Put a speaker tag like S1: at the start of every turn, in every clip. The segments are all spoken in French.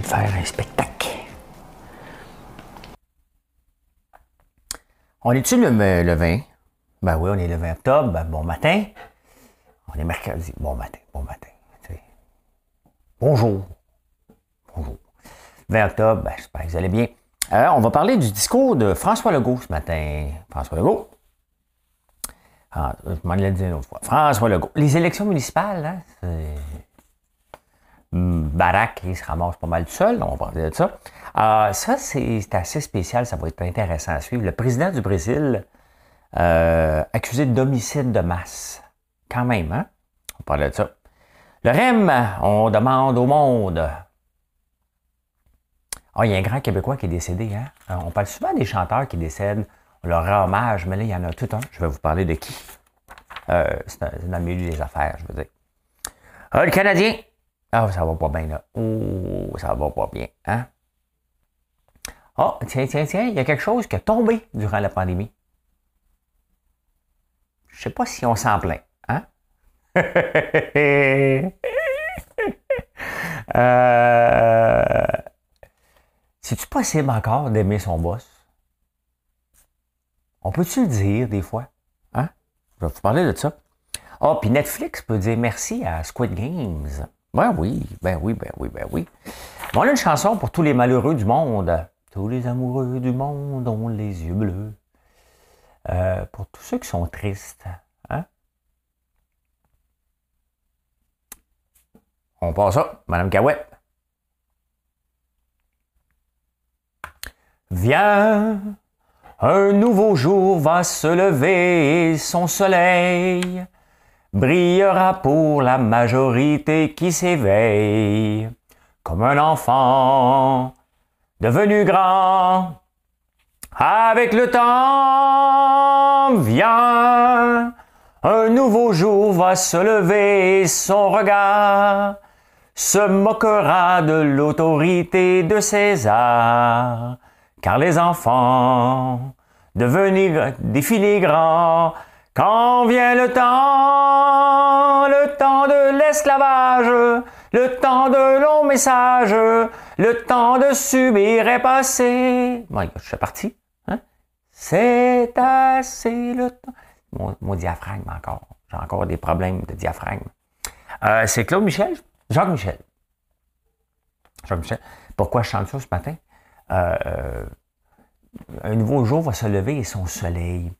S1: De faire un spectacle. On est-tu le, le 20? Ben oui, on est le 20 octobre. Ben, bon matin. On est mercredi. Bon matin, bon matin. Bonjour. Bonjour. 20 octobre, ben, j'espère que vous allez bien. Alors, euh, on va parler du discours de François Legault ce matin. François Legault. Ah, je m'en l'ai dit une autre fois. François Legault. Les élections municipales, hein, c'est Barack, il se ramasse pas mal seul, on va parler de ça. Euh, ça, c'est assez spécial, ça va être intéressant à suivre. Le président du Brésil, euh, accusé d'homicide de masse. Quand même, hein? On va parler de ça. Le REM, on demande au monde. Ah, il y a un grand Québécois qui est décédé, hein? Euh, on parle souvent des chanteurs qui décèdent, on leur rend hommage, mais là, il y en a tout un. Je vais vous parler de qui? c'est dans le milieu des affaires, je veux dire. le Canadien, ah, ça va pas bien, là. Oh, ça va pas bien, hein? Ah, oh, tiens, tiens, tiens, il y a quelque chose qui a tombé durant la pandémie. Je sais pas si on s'en plaint, hein? euh... C'est-tu possible encore d'aimer son boss? On peut-tu le dire des fois? Hein? Je vais vous parler de ça. Ah, oh, puis Netflix peut dire merci à Squid Games. Ben oui, ben oui, ben oui, ben oui. on a une chanson pour tous les malheureux du monde. Tous les amoureux du monde ont les yeux bleus. Euh, pour tous ceux qui sont tristes. Hein? On passe ça, Madame Cahouette. Viens, un nouveau jour va se lever, son soleil brillera pour la majorité qui s'éveille, comme un enfant devenu grand. Avec le temps vient, un nouveau jour va se lever, son regard se moquera de l'autorité de César, car les enfants devenus des grands quand vient le temps, le temps de l'esclavage, le temps de longs messages, le temps de subir est passé. Bon, je suis parti. Hein? C'est assez le temps. Mon, diaphragme encore. J'ai encore des problèmes de diaphragme. Euh, c'est Claude Michel, Jacques Michel. Jacques Michel. Pourquoi je chante ça ce matin? Euh, euh, un nouveau jour va se lever et son soleil.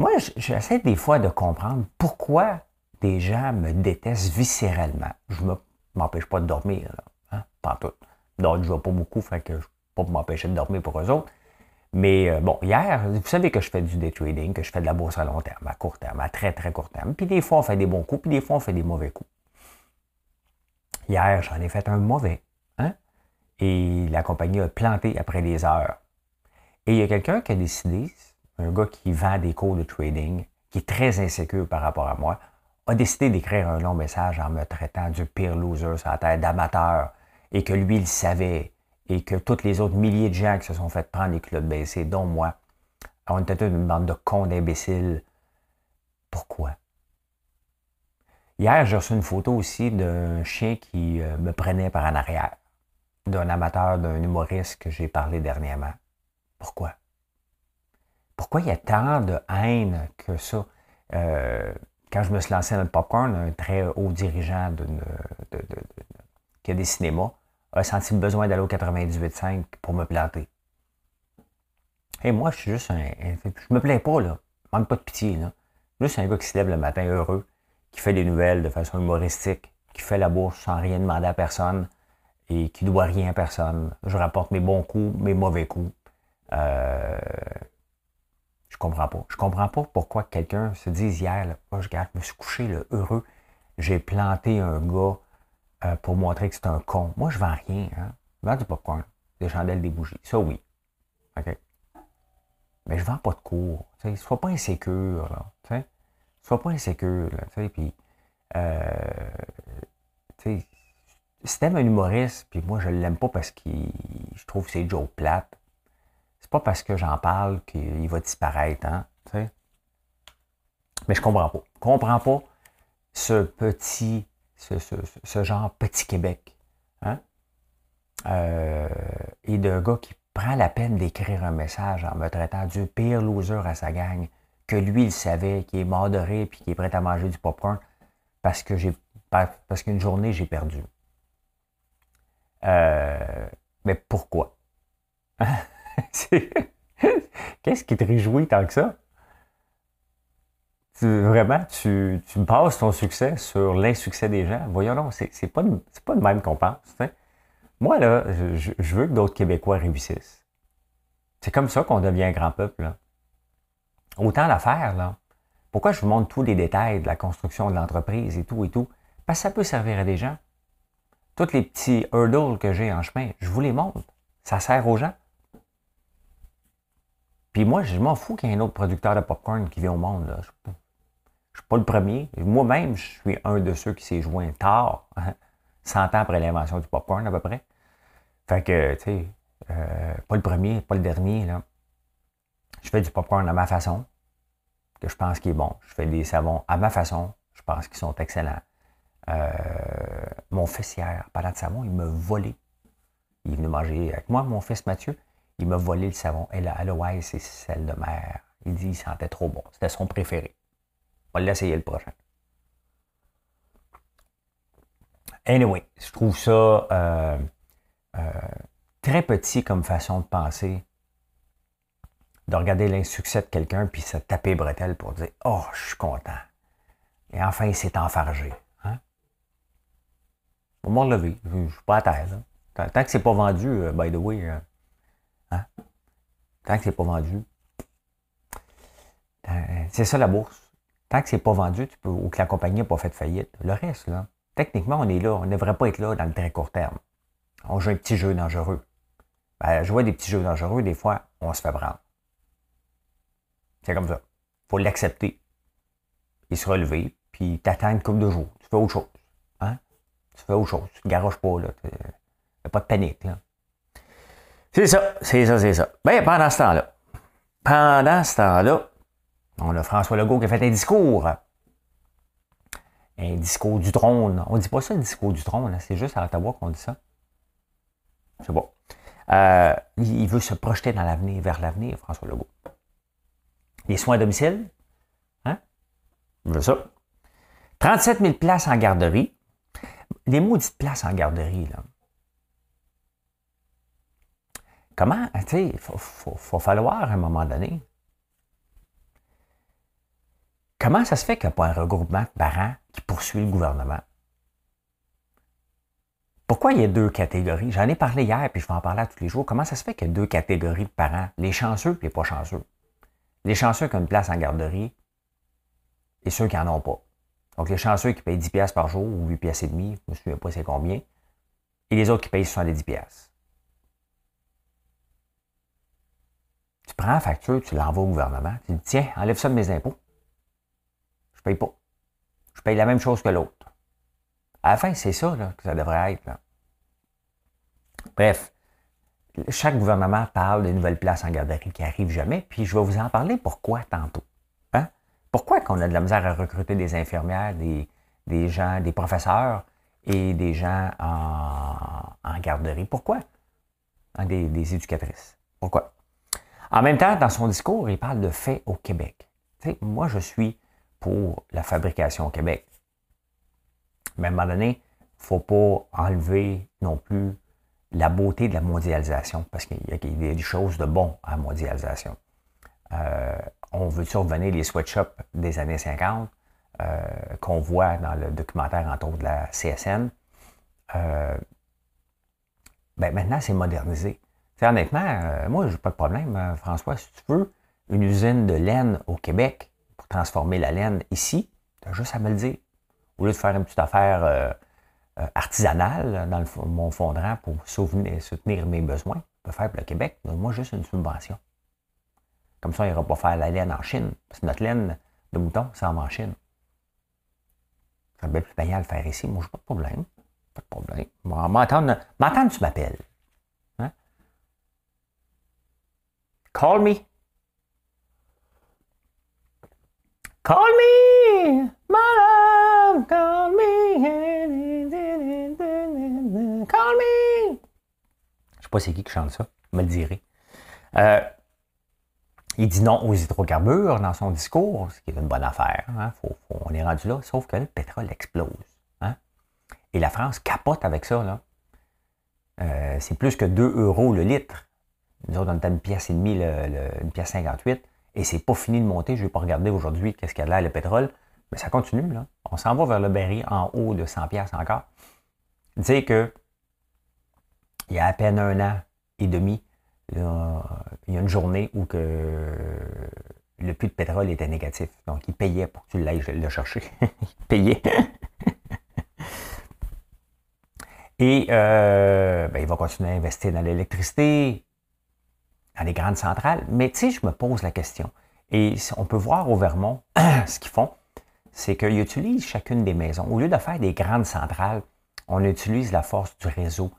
S1: Moi, j'essaie des fois de comprendre pourquoi des gens me détestent viscéralement. Je ne m'empêche pas de dormir, hein, pas tout. Donc, je ne vois pas beaucoup, fait que je ne peux pas m'empêcher de dormir pour eux autres. Mais euh, bon, hier, vous savez que je fais du day trading, que je fais de la bourse à long terme, à court terme, à très très court terme. Puis des fois, on fait des bons coups, puis des fois, on fait des mauvais coups. Hier, j'en ai fait un mauvais. Hein? Et la compagnie a planté après des heures. Et il y a quelqu'un qui a décidé, un gars qui vend des cours de trading, qui est très insécure par rapport à moi, a décidé d'écrire un long message en me traitant du pire loser sur la terre d'amateur et que lui, il savait et que tous les autres milliers de gens qui se sont fait prendre les culottes baissées, dont moi, on était une bande de cons d'imbéciles. Pourquoi? Hier, j'ai reçu une photo aussi d'un chien qui euh, me prenait par en arrière, d'un amateur, d'un humoriste que j'ai parlé dernièrement. Pourquoi? Pourquoi il y a tant de haine que ça? Euh, quand je me suis lancé dans le popcorn, un très haut dirigeant qui a des cinémas a senti le besoin d'aller au 98.5 pour me planter. Et moi, je suis juste un. Je me plains pas, là. Manque pas de pitié, là. Juste un gars qui se lève le matin heureux, qui fait des nouvelles de façon humoristique, qui fait la bourse sans rien demander à personne et qui doit rien à personne. Je rapporte mes bons coups, mes mauvais coups. Euh, comprends pas. Je comprends pas pourquoi quelqu'un se dise hier, oh, je, me suis couché heureux, j'ai planté un gars euh, pour montrer que c'est un con. Moi, je vends rien. Hein? Je vends du popcorn, des chandelles, des bougies. Ça, oui. OK? Mais je vends pas de cours. ne Sois pas insécure. Là. Sois pas insécure. Là, puis, euh, un humoriste, puis moi, je l'aime pas parce que je trouve que c'est Joe plate, pas parce que j'en parle qu'il va disparaître. Hein? Mais je comprends pas. Je comprends pas ce petit, ce, genre petit Québec. Hein? Euh, et d'un gars qui prend la peine d'écrire un message en me traitant du pire loser à sa gang, que lui, il savait, qui est mort de rire puis qui est prêt à manger du popcorn parce que j'ai parce qu'une journée, j'ai perdu. Euh, mais pourquoi? Qu'est-ce qui te réjouit tant que ça? vraiment, tu, bases ton succès sur l'insuccès des gens. Voyons donc, c'est pas, pas le même qu'on pense. Moi, là, je, veux que d'autres Québécois réussissent. C'est comme ça qu'on devient un grand peuple. Autant l'affaire, là. Pourquoi je vous montre tous les détails de la construction de l'entreprise et tout et tout? Parce que ça peut servir à des gens. Tous les petits hurdles que j'ai en chemin, je vous les montre. Ça sert aux gens. Puis moi, je m'en fous qu'il y ait un autre producteur de popcorn qui vient au monde. Là. Je ne suis pas le premier. Moi-même, je suis un de ceux qui s'est joint tard, 100 ans après l'invention du popcorn à peu près. Fait que, tu sais, euh, pas le premier, pas le dernier. Là. Je fais du popcorn à ma façon, que je pense qu'il est bon. Je fais des savons à ma façon, je pense qu'ils sont excellents. Euh, mon fils hier, parlant de savon, il m'a volé. Il est venu manger avec moi, mon fils Mathieu. Il m'a volé le savon. Et là, ouais, c'est celle de mer. Il dit qu'il sentait trop bon. C'était son préféré. On va l'essayer le prochain. Anyway, je trouve ça euh, euh, très petit comme façon de penser, de regarder l'insuccès de quelqu'un puis se taper bretelle pour dire Oh, je suis content. Et enfin, il s'est enfargé. On m'a relevé. Je ne suis pas à terre. Tant que c'est pas vendu, euh, by the way, hein? tant que c'est pas vendu, c'est ça la bourse. Tant que c'est pas vendu, tu peux, ou que la compagnie n'a pas fait de faillite, le reste, là, techniquement, on est là. On ne devrait pas être là dans le très court terme. On joue un petit jeu dangereux. Ben, je vois des petits jeux dangereux, des fois, on se fait prendre. C'est comme ça. Il faut l'accepter. Et se relever, puis t'attends une couple de jours. Tu fais autre chose. Hein? Tu fais autre chose. Tu ne garoches pas, là. Il pas de panique, là. C'est ça, c'est ça, c'est ça. Bien, pendant ce temps-là, pendant ce temps-là, on a François Legault qui a fait un discours un discours du trône. On ne dit pas ça, le discours du trône, c'est juste à Ottawa qu'on dit ça. Sais pas. Euh, il veut se projeter dans l'avenir, vers l'avenir, François Legault. Les soins à domicile, hein? Il veut ça. 37 000 places en garderie. Les maudites places en garderie, là. Comment, tu sais, il faut, falloir à un moment donné Comment ça se fait qu'il n'y a pas un regroupement de parents qui poursuit le gouvernement? Pourquoi il y a deux catégories? J'en ai parlé hier, puis je vais en parler à tous les jours. Comment ça se fait qu'il y a deux catégories de parents? Les chanceux et les pas chanceux. Les chanceux qui ont une place en garderie et ceux qui n'en ont pas. Donc, les chanceux qui payent 10 pièces par jour ou 8 pièces et demi, je ne me souviens pas c'est combien, et les autres qui payent 70 Tu prends la facture, tu l'envoies au gouvernement, tu dis, tiens, enlève ça de mes impôts. Je paye pas. Je paye la même chose que l'autre. À la fin, c'est ça que ça devrait être. Bref, chaque gouvernement parle de nouvelles places en garderie qui n'arrivent jamais, puis je vais vous en parler pourquoi tantôt. Hein? Pourquoi qu'on a de la misère à recruter des infirmières, des, gens, des professeurs et des gens en, garderie? Pourquoi? Hein, des, des, éducatrices. Pourquoi? En même temps, dans son discours, il parle de faits au Québec. moi, je suis pour la fabrication au Québec. Mais à un moment donné, il ne faut pas enlever non plus la beauté de la mondialisation, parce qu'il y, a des choses de bon à la mondialisation. Euh, on veut survenir les sweatshops des années 50, euh, qu'on voit dans le documentaire, entre de la CSN. Euh, ben maintenant, c'est modernisé. Honnêtement, moi, je n'ai pas de problème, François, si tu veux, une usine de laine au Québec, transformer la laine ici, tu as juste à me le dire. Au lieu de faire une petite affaire euh, artisanal dans mon fondrant pour soutenir mes besoins. Je peux faire pour le Québec, donne-moi juste une subvention. Comme ça, il n'ira pas faire la laine en Chine. Parce que notre laine de mouton, c'est en Chine. Ça serait plus payant à le faire ici. Moi, je n'ai pas de problème. Pas de problème. M'entendre, tu m'appelles. Hein? Call me. Call me, my love, call me, call me. Je sais pas c'est qui qui chante ça, me le direz. Euh, il dit non aux hydrocarbures dans son discours, ce qui est une bonne affaire. Hein. on est rendu là, sauf que le pétrole explose. Hein. Et la France capote avec ça. Là. Euh, c'est plus que 2 euros le litre. Nous autres, on à une pièce et demie, le, une pièce 58. Et c'est pas fini de monter. Je vais pas regarder aujourd'hui qu'est-ce qu'il y a là, le pétrole. Mais ça continue. Là. On s'en va vers le berry en haut de 100 pièces encore. Dire que il y a à peine un an et demi, il y a une journée où que le puits de pétrole était négatif. Donc, il payait pour que tu l'ailles le chercher. il payait. Et euh, ben, il va continuer à investir dans l'électricité, dans les grandes centrales. Mais tu sais, je me pose la question. Et on peut voir au Vermont, ce qu'ils font, c'est qu'ils utilisent chacune des maisons. Au lieu de faire des grandes centrales, on utilise la force du réseau.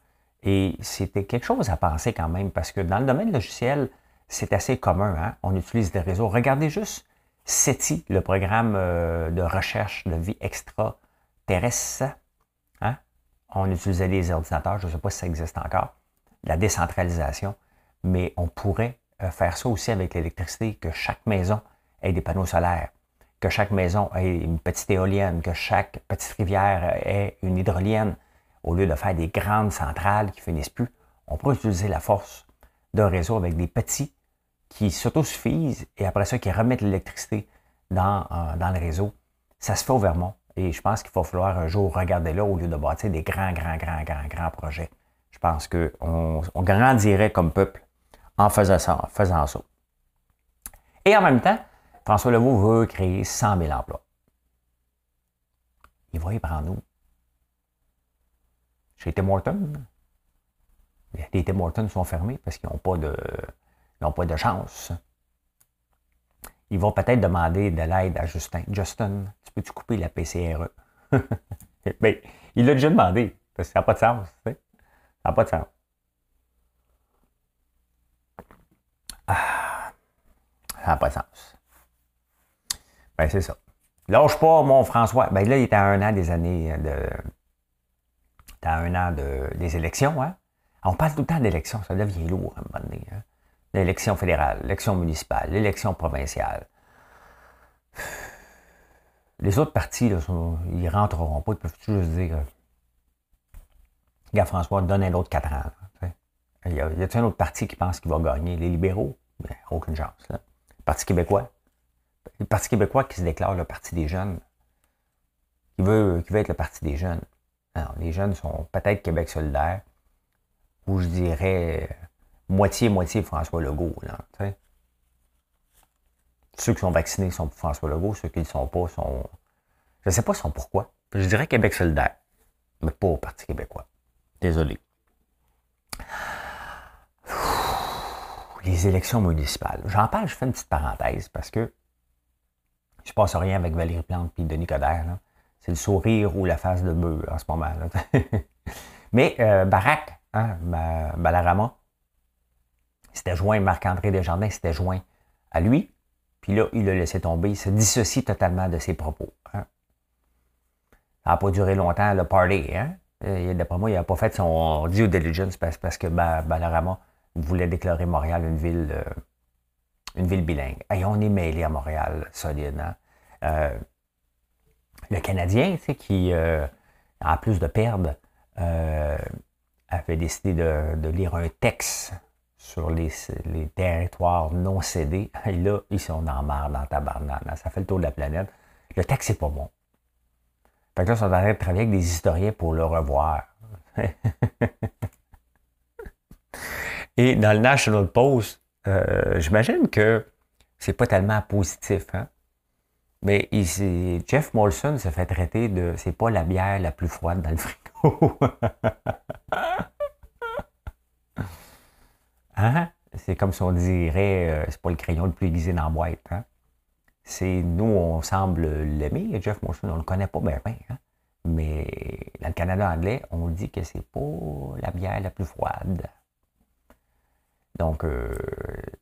S1: Et c'était quelque chose à penser quand même, parce que dans le domaine logiciel, c'est assez commun. Hein? On utilise des réseaux. Regardez juste SETI, le programme euh, de recherche de vie extraterrestre. Hein? On utilisait des ordinateurs, je ne sais pas si ça existe encore, la décentralisation, mais on pourrait euh, faire ça aussi avec l'électricité, que chaque maison ait des panneaux solaires, que chaque maison ait une petite éolienne, que chaque petite rivière ait une hydrolienne au lieu de faire des grandes centrales qui finissent plus, on pourrait utiliser la force d'un réseau avec des petits qui s'autosuffisent et après ça, qui remettent l'électricité dans, euh, dans le réseau. Ça se fait au Vermont. Et je pense qu'il va falloir un jour regarder là au lieu de bâtir des grands, grands, grands, grands, grands projets. Je pense qu'on on grandirait comme peuple en faisant ça, en faisant ça. Et en même temps, François Legault veut créer 100 000 emplois. Il va y prendre où? chez Tim Hortons. Les Tim Hortons sont fermés parce qu'ils n'ont pas de pas de chance. Ils vont peut-être demander de l'aide à Justin. Justin, tu peux-tu couper la PCRE? Bien, il l'a déjà demandé, parce que ça n'a pas de sens. Ça n'a pas de sens. Ah, ça n'a pas de sens. Ben, c'est ça. Lâche pas, mon François. Ben là, il était à un an des années de dans un an de, des élections. Hein? On parle tout le temps d'élections, ça devient lourd à un moment donné. Hein? L'élection fédérale, l'élection municipale, l'élection provinciale. Les autres partis, là, ils rentreront pas, ils peuvent juste dire Gars François, donne un autre quatre ans. il y a, y a un autre parti qui pense qu'il va gagner? Les libéraux? Ben, aucune chance. Le Parti québécois? Le Parti québécois qui se déclare le Parti des jeunes. Qui veut, qui veut être le Parti des jeunes. Alors, les jeunes sont peut-être Québec solidaire, ou je dirais moitié-moitié François Legault. Là, ceux qui sont vaccinés sont pour François Legault, ceux qui ne sont pas sont. Je ne sais pas sont pourquoi. Je dirais Québec solidaire, mais pas au Parti québécois. Désolé. Les élections municipales. J'en parle, je fais une petite parenthèse parce que je passe rien avec Valérie Plante et Denis Coderre. Là. C'est le sourire ou la face de bœuf en ce moment. Mais euh, Barack, hein, Balarama, s'était joint, Marc-André Desjardins s'était joint à lui, puis là, il l'a laissé tomber, il se dissocie totalement de ses propos. Hein. Ça n'a pas duré longtemps, le party. Hein? D'après moi, il n'a pas fait son due diligence parce que Balarama voulait déclarer Montréal une ville, euh, une ville bilingue. Et on est mêlé à Montréal, solide. Hein? Le Canadien, tu sais, qui, euh, en plus de perdre, avait décidé de, lire un texte sur les, territoires non cédés. Et là, ils sont en marre dans tabarnak. Ça fait le tour de la planète. Le texte, c'est pas bon. Fait que là, ils sont en travailler avec des historiens pour le revoir. Et dans le National Post, euh, j'imagine que c'est pas tellement positif. Hein? Mais Jeff Molson se fait traiter de c'est pas la bière la plus froide dans le frigo. hein? C'est comme si on dirait, euh, c'est pas le crayon le plus aiguisé dans la boîte. Hein? C'est nous, on semble l'aimer. Jeff Morrison, on le connaît pas bien, hein? mais dans le Canada anglais, on dit que c'est pas la bière la plus froide. Donc, euh,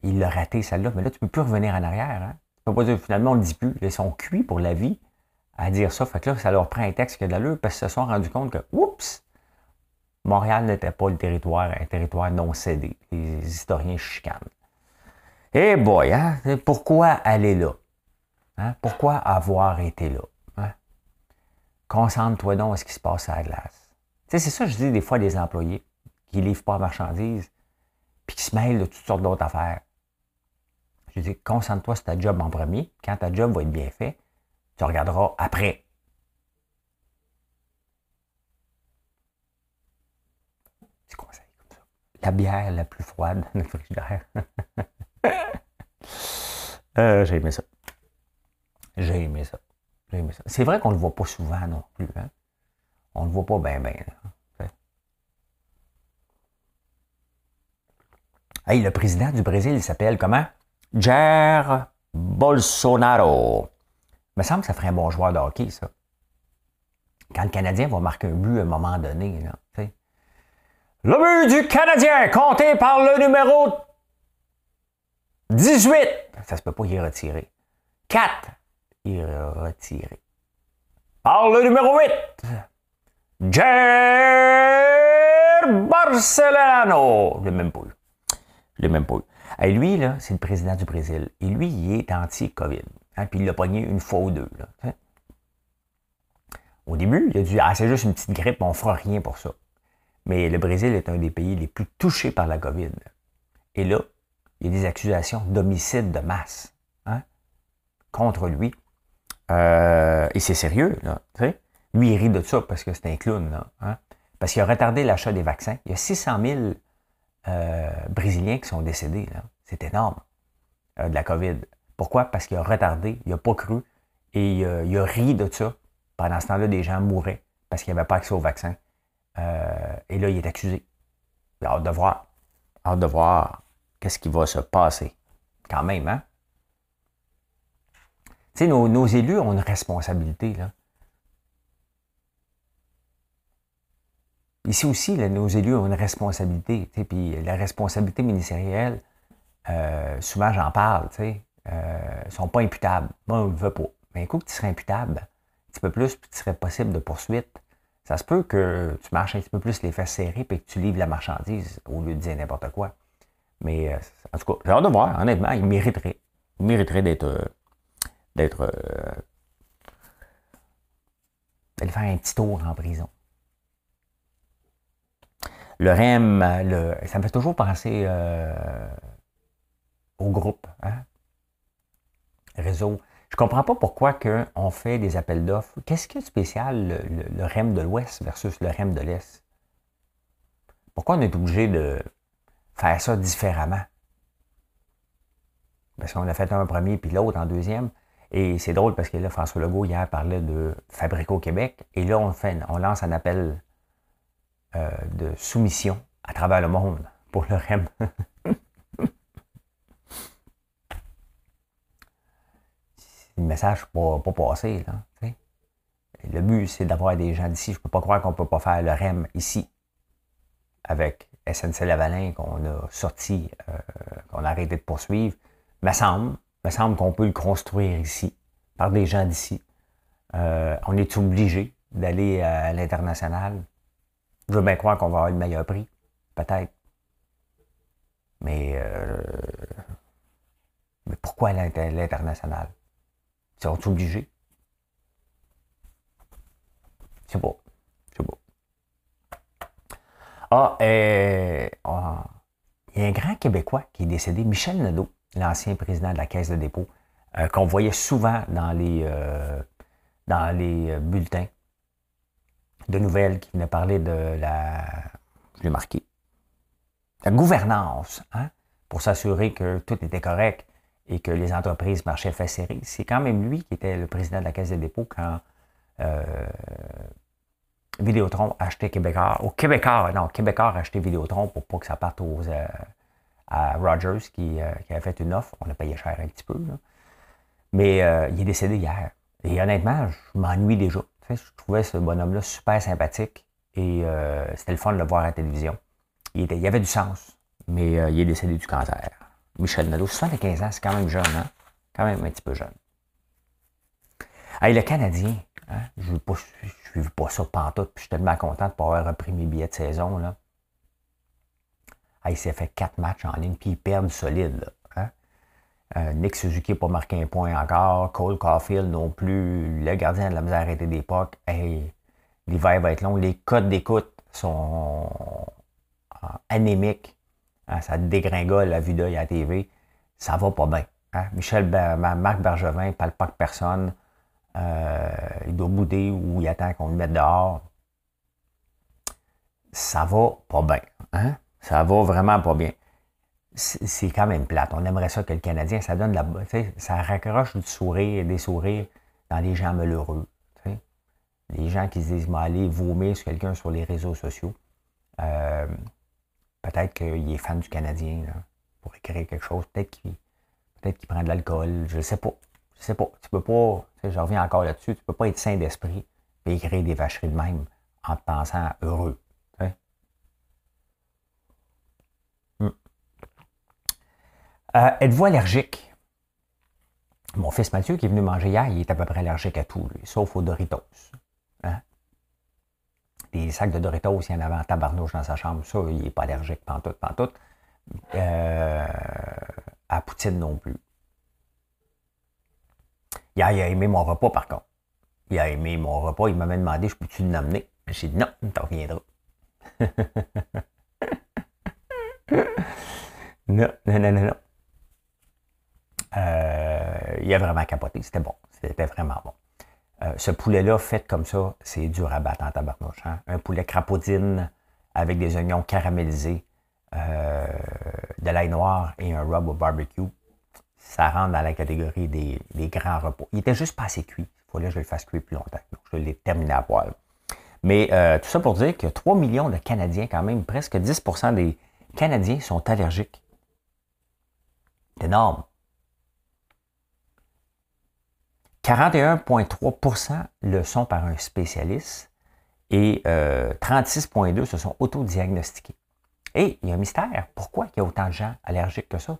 S1: il l'a raté celle-là, mais là, tu peux plus revenir en arrière. Hein? Peux pas dire, finalement, on le dit plus. Ils sont cuits pour la vie à dire ça. Fait que là, ça leur prend un texte qui a de l'allure parce qu'ils se sont rendus compte que, oups, Montréal n'était pas le territoire, un territoire non cédé. Les historiens chicanent. Eh boy, hein? pourquoi aller là? Hein? Pourquoi avoir été là? Hein? Concentre-toi donc à ce qui se passe à la glace. C'est ça que je dis des fois des employés qui ne livrent pas la marchandise puis qui se mêlent de toutes sortes d'autres affaires. Je dis, concentre-toi sur ta job en premier. Quand ta job va être bien fait, tu regarderas après. Petit conseil comme ça. La bière la plus froide frigidaire. euh, j'ai aimé ça. J'ai aimé ça. J'ai aimé ça. C'est vrai qu'on ne le voit pas souvent non plus. Hein? On ne le voit pas bien, bien. Hey, le président du Brésil, il s'appelle comment? Jair Bolsonaro me semble que ça ferait un bon joueur de hockey, ça. Quand le Canadien va marquer un but à un moment donné, là, le but du Canadien, compté par le numéro 18. Ça se peut pas y retirer. 4. Y retirer. Par le numéro 8. Jair Barcelano. Je l'ai même pas. L'ai même pas. Et lui, là, c'est le président du Brésil. Et lui, il est anti-COVID. Hein, puis il l'a pogné une fois ou deux. Au début, il a dit Ah, c'est juste une petite grippe, on ne fera rien pour ça. Mais le Brésil est un des pays les plus touchés par la COVID. Et là, il y a des accusations d'homicide de masse hein, contre lui. Euh, et c'est sérieux, là. Lui, il rit de ça parce que c'est un clown, là, hein. parce qu'il a retardé l'achat des vaccins. Il y a 600 000 euh, Brésiliens qui sont décédés. C'est énorme, euh, de la COVID. Pourquoi? Parce qu'il a retardé, il n'a pas cru et il a ri de ça. Pendant ce temps-là, des gens mouraient parce qu'il n'y avait pas accès au vaccin. Euh, et là, il est accusé. Il a hâte de voir. Hâte de voir qu'est-ce qui va se passer. Quand même, hein? Tu sais, nos, élus ont une responsabilité, là. Ici aussi, nos élus ont une responsabilité. Puis la responsabilité ministérielle, euh, souvent j'en parle, ne euh, sont pas imputables. Moi, on ne veut pas. Mais un coup que tu serais imputable, un petit peu plus, puis tu serais possible de poursuite, ça se peut que tu marches un petit peu plus les fesses serrées et que tu livres la marchandise au lieu de dire n'importe quoi. Mais euh, en tout cas, j'ai hâte de voir, honnêtement, il mériterait. Il mériterait d'être. D'être. d'aller faire un petit tour en prison. Le REM, ça me fait toujours penser au groupe. Hein? réseau. Je ne comprends pas pourquoi on fait des appels d'offres. Qu'est-ce qui est spécial, le, REM de l'Ouest versus le REM de l'Est? Pourquoi on est obligé de faire ça différemment? Parce qu'on a fait un premier puis l'autre en deuxième. Et c'est drôle parce que là, François Legault, hier, parlait de Fabrico Québec. Et là, on, fait, on lance un appel euh, de soumission à travers le monde pour le REM. le message ne pas passer. Là, le but, c'est d'avoir des gens d'ici. Je ne peux pas croire qu'on ne peut pas faire le REM ici avec SNC Lavalin qu'on a sorti, euh, qu'on a arrêté de poursuivre. Me semble, me semble qu'on peut le construire ici par des gens d'ici. Euh, on est obligé d'aller à l'international. Je veux bien croire qu'on va avoir le meilleur prix, peut-être. Mais, euh, mais pourquoi l'international? Sont obligés? C'est beau. C'est beau. Ah, il y a un grand Québécois qui est décédé, Michel Nadeau, l'ancien président de la Caisse de dépôt, euh, qu'on voyait souvent dans les, euh, dans les bulletins de nouvelles qui venaient parler de la. Je l'ai marqué. La gouvernance, hein, pour s'assurer que tout était correct et que les entreprises marchaient fait serré. C'est quand même lui qui était le président de la Caisse des dépôts quand euh, Vidéotron a acheté Québécois. Au Québécois, non, Québécois a acheté Vidéotron pour pas que ça parte aux, euh, à Rogers qui, euh, qui, avait fait une offre. On a payé cher un petit peu. Mais euh, il est décédé hier. Et honnêtement, je m'ennuie déjà. Je trouvais ce bonhomme-là super sympathique et c'était le fun de le voir à la télévision. Il, avait du sens, mais il est décédé du cancer. Michel Nadeau, 75 ans, c'est quand même jeune, hein? Quand même un petit peu jeune. Hey, le Canadien, hein? je ne suis pas ça pantoute, puis je suis tellement content de pouvoir repris mes billets de saison. Là. il s'est fait quatre matchs en ligne, puis il perd solide. Hein. Euh, Nick Suzuki n'a pas marqué un point encore. Cole Caulfield non plus. Le gardien de la misère était d'époque. L'hiver va être long. Les codes d'écoute sont anémiques. Hein, ça dégringole la vue d'œil à TV. Ça va pas bien. Michel, Marc Bergevin ne parle pas que personne. Euh, il doit bouder ou il attend qu'on le mette dehors. Ça va pas bien. Hein? Ça va vraiment pas bien. C'est quand même plate. On aimerait ça que le Canadien, ça donne. Ça raccroche du sourire, des sourires dans les gens malheureux. Les gens qui se disent, aller vomir sur quelqu'un sur les réseaux sociaux. Euh, peut-être qu'il est fan du Canadien pour écrire quelque chose. Peut-être qu'il peut prend de l'alcool. Je ne sais pas. Je sais pas. Tu peux pas, je reviens encore là-dessus, tu peux pas être sain d'esprit et écrire des vacheries de même en te pensant heureux. Euh, êtes-vous allergique? Mon fils Mathieu qui est venu manger hier, il est à peu près allergique à tout, lui, sauf aux Doritos. Hein? Des sacs de Doritos, il y en avait en tabarnouche dans sa chambre. Ça, il n'est pas allergique, pantoute, pantoute. Euh, à Poutine non plus. Il a, aimé mon repas, par contre. Il a aimé mon repas. Il m'avait demandé, je peux-tu l'amener? J'ai dit non, tu reviendras. non, non, non, non, euh, il a vraiment capoté. C'était bon. C'était vraiment bon. Euh, ce poulet-là, fait comme ça, c'est dur à battre en tabarnouche. Hein? Un poulet crapaudine avec des oignons caramélisés, euh, de l'ail noir et un rub au barbecue ça rentre dans la catégorie des, grands repas. Il était juste pas assez cuit. Il fallait que je le fasse cuire plus longtemps. Donc, je l'ai terminé à poil. Mais euh, tout ça pour dire que 3 millions de Canadiens, quand même, presque 10% des Canadiens sont allergiques. C'est énorme. 41,3% le sont par un spécialiste et 36,2 euh, se sont autodiagnostiqués. Et il y a un mystère. Pourquoi il y a autant de gens allergiques que ça?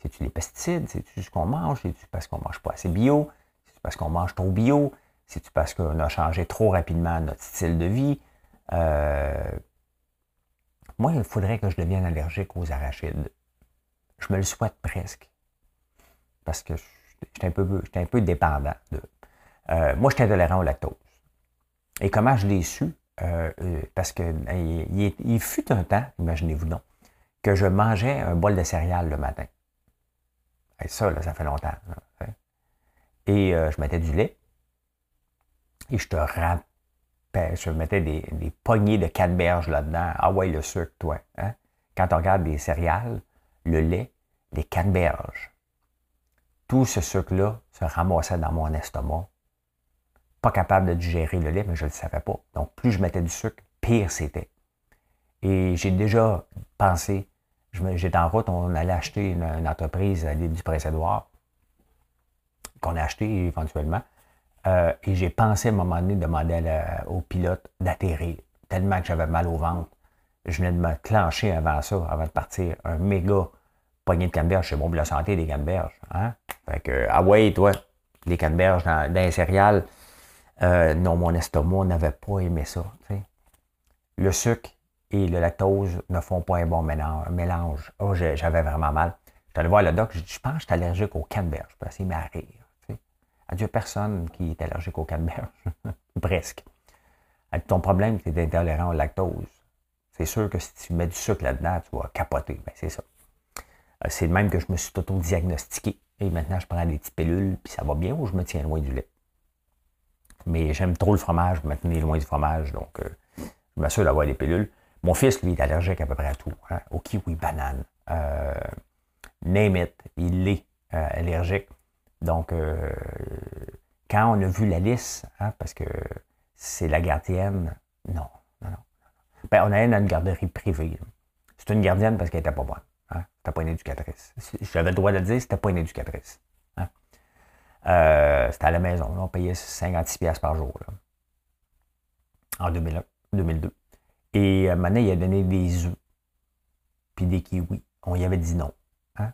S1: C'est-tu les pesticides? C'est-tu ce qu'on mange? C'est-tu parce qu'on mange pas assez bio? C'est-tu parce qu'on mange trop bio? C'est-tu parce qu'on a changé trop rapidement notre style de vie? Euh, moi, il faudrait que je devienne allergique aux arachides. Je me le souhaite presque. Parce que j'étais un peu, un peu dépendant. De, euh, moi, j'étais intolérant au lactose. Et comment je l'ai su? Euh, parce que il, il, fut un temps, imaginez-vous donc, que je mangeais un bol de céréales le matin ça, là, ça fait longtemps. et euh, je mettais du lait. Et je te rappelle, je mettais des, poignées de canneberge là-dedans. Ah ouais, le sucre, toi. Hein? Quand on regarde des céréales, le lait, des canneberges, tout ce sucre-là se ramassait dans mon estomac. Pas capable de digérer le lait, mais je ne le savais pas. Donc, plus je mettais du sucre, pire c'était. Et j'ai déjà pensé J'étais en route, on allait acheter une, entreprise à l'île du Précédoire, qu'on a acheté éventuellement. Euh, et j'ai pensé à un moment donné demander au pilote d'atterrir, tellement que j'avais mal au ventre. Je venais de me clencher avant ça, avant de partir, un méga poignet de canneberge. C'est bon pour la santé des canneberges. Hein? Fait que, ah ouais, toi, les canneberges dans, dans les céréales, euh, non, mon estomac n'avait pas aimé ça. Le sucre, et le lactose ne font pas un bon mélange. Oh, j'avais vraiment mal. Je allé voir le doc, dit, je pense que je suis allergique au canneberge. Je peux essayer de rire. Adieu personne qui est allergique au canneberge. Presque. ton problème, c'est d'être intolérant au lactose. C'est sûr que si tu mets du sucre là-dedans, tu vas capoter. Ben, c'est ça. Euh, c'est le même que je me suis auto-diagnostiqué. Et maintenant, je prends des petites pilules, puis ça va bien ou je me tiens loin du lait? Mais j'aime trop le fromage, je me tenir loin du fromage, donc euh, je m'assure d'avoir des pilules. Mon fils, lui, est allergique à peu près à tout. Hein, au kiwi, banane, euh, name it, il est allergique. Donc, quand on a vu la liste, hein, parce que c'est la gardienne Non, non, non. Ben, on allait dans une garderie privée. C'est une gardienne parce qu'elle n'était pas bonne. Hein? C'était pas une éducatrice. J'avais le droit de le dire, c'était pas une éducatrice. Hein? Euh, c'était à la maison. on payait 56$ par jour. En 2001, 2002. Et euh, maintenant, il a donné des œufs. Puis des kiwis. On y avait dit non. Hein?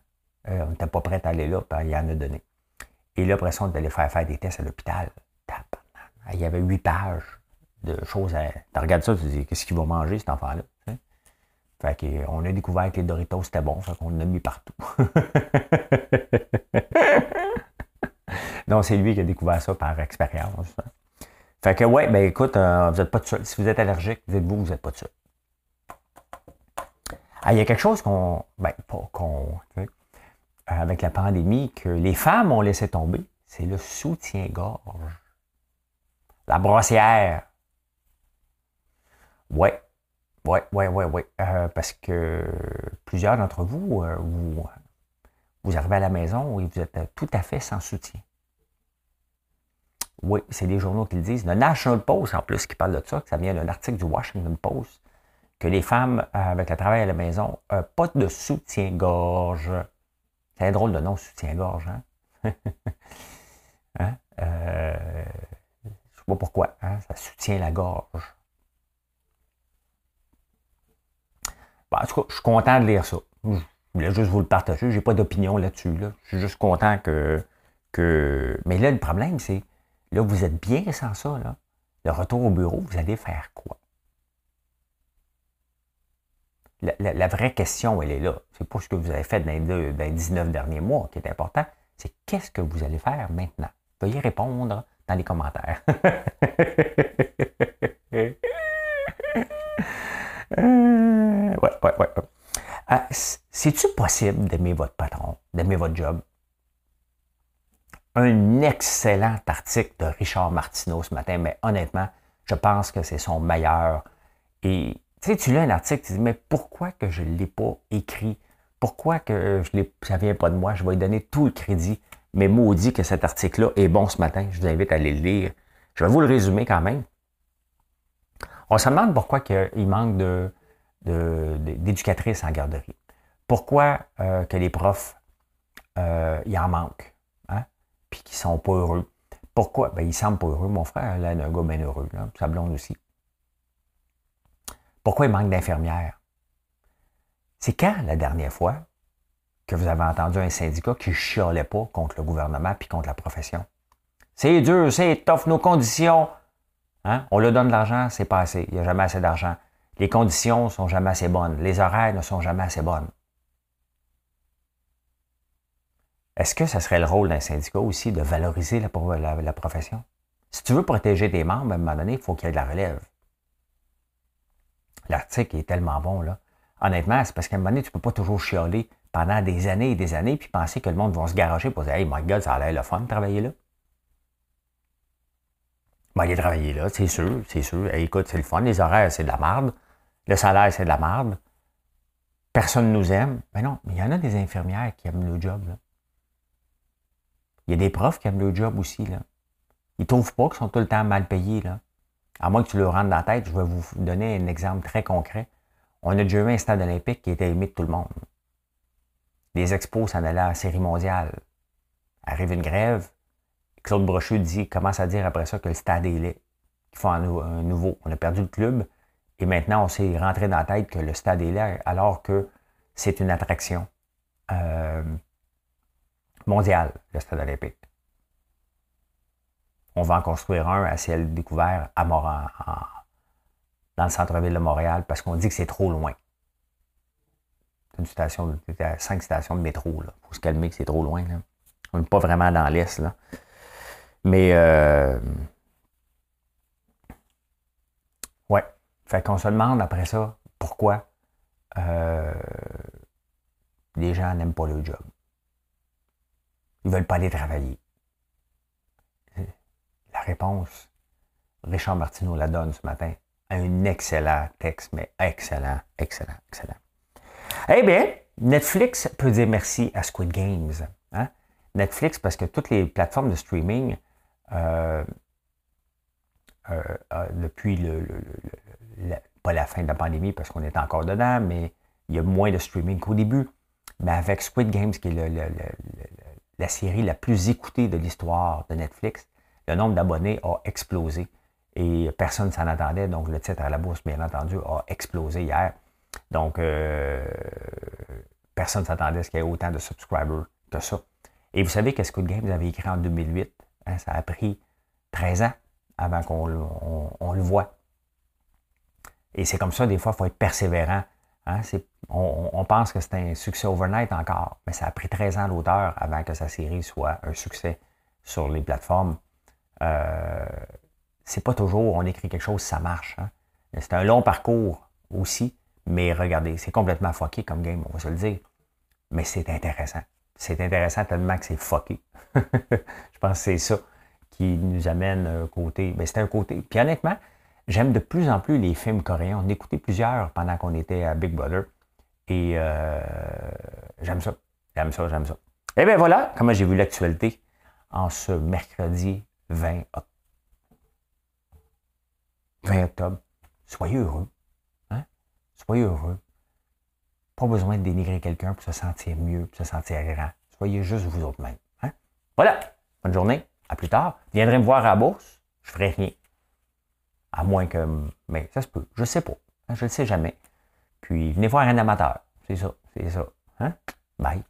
S1: Euh, on n'était pas prêt à aller là, puis il en a donné. Et là, après ça, on allait faire faire des tests à l'hôpital. Il y avait huit pages de choses à. Tu regardes ça, tu te dis, qu'est-ce qu'il va manger, cet enfant-là? Fait qu'on a découvert que les Doritos c'était bon, fait qu'on en a mis partout. non, c'est lui qui a découvert ça par expérience. Fait que ouais, ben écoute, euh, vous n'êtes pas tout seul. Si vous êtes allergique, dites-vous, vous n'êtes pas tout seul. Ah, il y a quelque chose qu'on. Ben, pas qu'on. Avec la pandémie, que les femmes ont laissé tomber, c'est le soutien-gorge. La brossière. Ouais, oui, oui, oui, oui. parce que plusieurs d'entre vous, euh, vous, vous, arrivez à la maison et vous êtes tout à fait sans soutien. Oui, c'est les journaux qui le disent. Le National Post, en plus, qui parle de ça, que ça vient d'un article du Washington Post, que les femmes euh, avec le travail à la maison, euh, pas de soutien-gorge. C'est drôle de nom, soutien-gorge, hein? hein? je ne sais pas pourquoi, hein? ça soutient la gorge. En tout cas, je suis content de lire ça. Je voulais juste vous le partager. Je n'ai pas d'opinion là-dessus. Je suis juste content que, que. Mais là, le problème, c'est. Là, vous êtes bien sans ça. Là. Le retour au bureau, vous allez faire quoi? La, vraie question, elle est là. C'est pas ce que vous avez fait dans les, dans les 19 derniers mois qui est important. C'est qu'est-ce que vous allez faire maintenant? Veuillez répondre dans les commentaires. Euh, ouais, ouais, ouais. Euh, c'est-tu possible d'aimer votre patron, d'aimer votre job? Un excellent article de Richard Martineau ce matin, mais honnêtement, je pense que c'est son meilleur. Et tu sais, tu lis un article, tu dis, mais pourquoi que je ne l'ai pas écrit? Pourquoi que je ça ne vient pas de moi? Je vais lui donner tout le crédit. Mais maudit que cet article-là est bon ce matin. Je vous invite à aller le lire. Je vais vous le résumer quand même. On se demande pourquoi il manque d'éducatrices en garderie. Pourquoi euh, que les profs, euh, en manque, hein? puis qu'ils sont pas heureux. Pourquoi? Ben, ils semblent pas heureux. Mon frère, là, est un gars bien heureux, là, sa blonde aussi. Pourquoi il manque d'infirmières? C'est quand la dernière fois que vous avez entendu un syndicat qui chialait pas contre le gouvernement puis contre la profession? C'est dur, c'est tough, nos conditions. Hein? On leur donne de l'argent, c'est pas assez. Il n'y a jamais assez d'argent. Les conditions ne sont jamais assez bonnes. Les horaires ne sont jamais assez bonnes. Est-ce que ce serait le rôle d'un syndicat aussi de valoriser la, profession? Si tu veux protéger tes membres, à un moment donné, il faut qu'il y ait de la relève. L'article est tellement bon, là. Honnêtement, c'est parce qu'à un moment donné, tu ne peux pas toujours chialer pendant des années et des années puis penser que le monde va se garocher pour dire Hey, my God, ça a l'air le fun de travailler là. Ben, il a travaillé là, c'est sûr, c'est sûr. écoute, c'est le fun, les horaires, c'est de la merde. Le salaire, c'est de la merde. Personne ne nous aime. Mais non, mais il y en a des infirmières qui aiment le job. Il y a des profs qui aiment le job aussi. Là. Ils ne trouvent pas qu'ils sont tout le temps mal payés. Là. À moins que tu le rentres dans la tête, je vais vous donner un exemple très concret. On a déjà eu un stade olympique qui était aimé de tout le monde. Les expos s'en allaient à la série mondiale. Arrive une grève, Claude Brochu dit, commence à dire après ça que le stade est laid, qu'il faut un, nouveau. On a perdu le club et maintenant on s'est rentré dans la tête que le stade est laid alors que c'est une attraction euh, mondiale, le stade olympique. On va en construire un à ciel découvert à dans le centre-ville de Montréal parce qu'on dit que c'est trop loin. C'est une station, cinq stations de métro. Il faut se calmer que c'est trop loin. On n'est pas vraiment dans l'Est. Mais euh, ouais. Fait qu'on se demande après ça pourquoi euh, les gens n'aiment pas le job. Ils ne veulent pas aller travailler. La réponse, Richard Martineau la donne ce matin. Un excellent texte, mais excellent, excellent, excellent. Eh bien, Netflix peut dire merci à Squid Games. Hein? Netflix, parce que toutes les plateformes de streaming euh, depuis le, pas la fin de la pandémie parce qu'on est encore dedans, mais il y a moins de streaming qu'au début. Mais avec Squid Games, qui est la série la plus écoutée de l'histoire de Netflix, le nombre d'abonnés a explosé. Et personne ne s'en attendait. Donc, le titre à la bourse, bien entendu, a explosé hier. Donc, euh, personne ne s'attendait à ce qu'il y ait autant de subscribers que ça. Et vous savez que Squid Games avait écrit en 2008. Hein, ça a pris 13 ans avant qu'on le voit. Et c'est comme ça, des fois, il faut être persévérant. Hein, on, pense que c'est un succès overnight encore, mais ça a pris 13 ans l'auteur avant que sa série soit un succès sur les plateformes. Euh, c'est pas toujours on écrit quelque chose, ça marche. Hein. C'est un long parcours aussi, mais regardez, c'est complètement fucké comme game, on va se le dire. Mais c'est intéressant. C'est intéressant tellement que c'est fucké. Je pense que c'est ça qui nous amène un côté. Mais c'est un côté. Puis honnêtement, J'aime de plus en plus les films coréens. On écoutait plusieurs pendant qu'on était à Big Brother. Et euh, j'aime ça. J'aime ça, j'aime ça. Et eh bien voilà comment j'ai vu l'actualité en ce mercredi 20, 20 octobre. Soyez heureux. Hein? Soyez heureux. Pas besoin de dénigrer quelqu'un pour se sentir mieux, pour se sentir grand. Soyez juste vous autres même. Hein? Voilà. Bonne journée. À plus tard. Viendrez me voir à la bourse? Je ferai rien. À moins que. Mais ça se peut. Je ne sais pas. Je ne sais jamais. Puis venez voir un amateur. C'est ça. C'est ça. Hein? Bye.